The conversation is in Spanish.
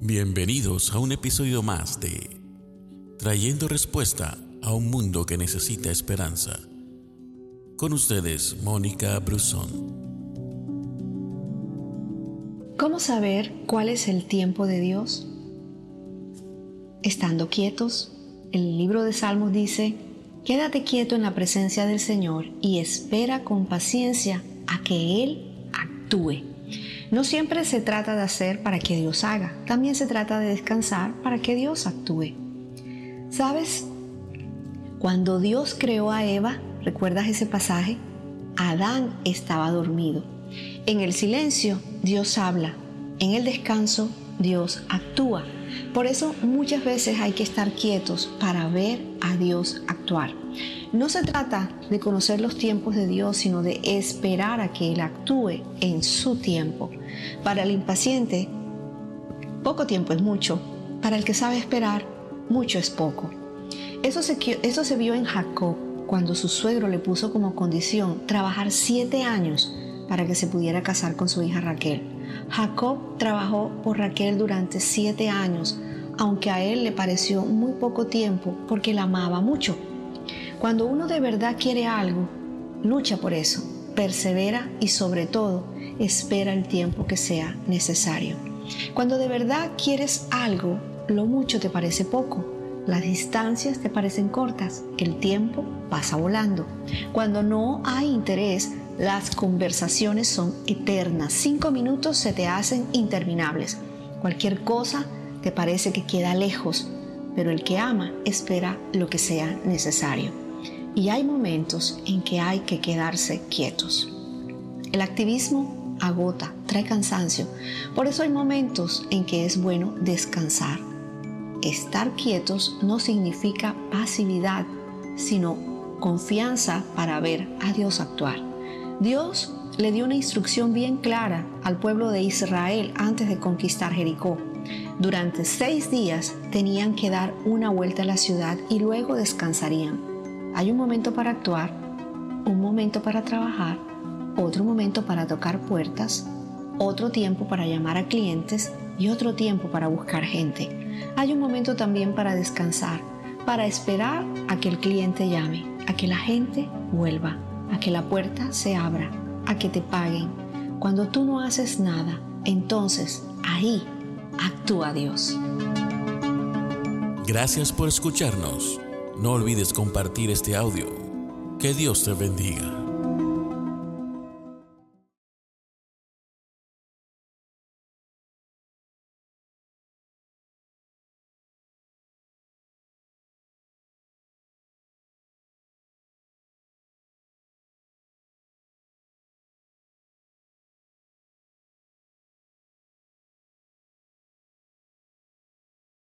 Bienvenidos a un episodio más de Trayendo Respuesta a un Mundo que Necesita Esperanza. Con ustedes, Mónica Brusón. ¿Cómo saber cuál es el tiempo de Dios? Estando quietos, el libro de Salmos dice, Quédate quieto en la presencia del Señor y espera con paciencia a que Él actúe. No siempre se trata de hacer para que Dios haga, también se trata de descansar para que Dios actúe. ¿Sabes? Cuando Dios creó a Eva, ¿recuerdas ese pasaje? Adán estaba dormido. En el silencio, Dios habla. En el descanso, Dios actúa. Por eso muchas veces hay que estar quietos para ver a Dios actuar. No se trata de conocer los tiempos de Dios, sino de esperar a que Él actúe en su tiempo. Para el impaciente, poco tiempo es mucho. Para el que sabe esperar, mucho es poco. Eso se, vio en Jacob cuando su suegro le puso como condición trabajar siete años para que se pudiera casar con su hija Raquel. Jacob trabajó por Raquel durante siete años, aunque a él le pareció muy poco tiempo porque la amaba mucho. Cuando uno de verdad quiere algo, lucha por eso, persevera y sobre todo espera el tiempo que sea necesario. Cuando de verdad quieres algo, lo mucho te parece poco, las distancias te parecen cortas, el tiempo pasa volando. Cuando no hay interés, las conversaciones son eternas. Cinco minutos se te hacen interminables. Cualquier cosa te parece que queda lejos, pero el que ama espera lo que sea necesario y hay momentos en que hay que quedarse quietos. El activismo agota, trae cansancio, por eso hay momentos en que es bueno descansar. Estar quietos no significa pasividad, sino confianza para ver a Dios actuar. Dios le dio una instrucción bien clara al pueblo de Israel antes de conquistar Jericó. Durante seis días tenían que dar una vuelta a la ciudad y luego descansarían. Hay un momento para actuar, un momento para trabajar, otro momento para tocar puertas, otro tiempo para llamar a clientes y otro tiempo para buscar gente. Hay un momento también para descansar, para esperar a que el cliente llame, a que la gente vuelva, a que la puerta se abra, a que te paguen. Cuando tú no haces nada, entonces ahí actúa Dios. Gracias por escucharnos. No olvides compartir este audio. Que Dios te bendiga.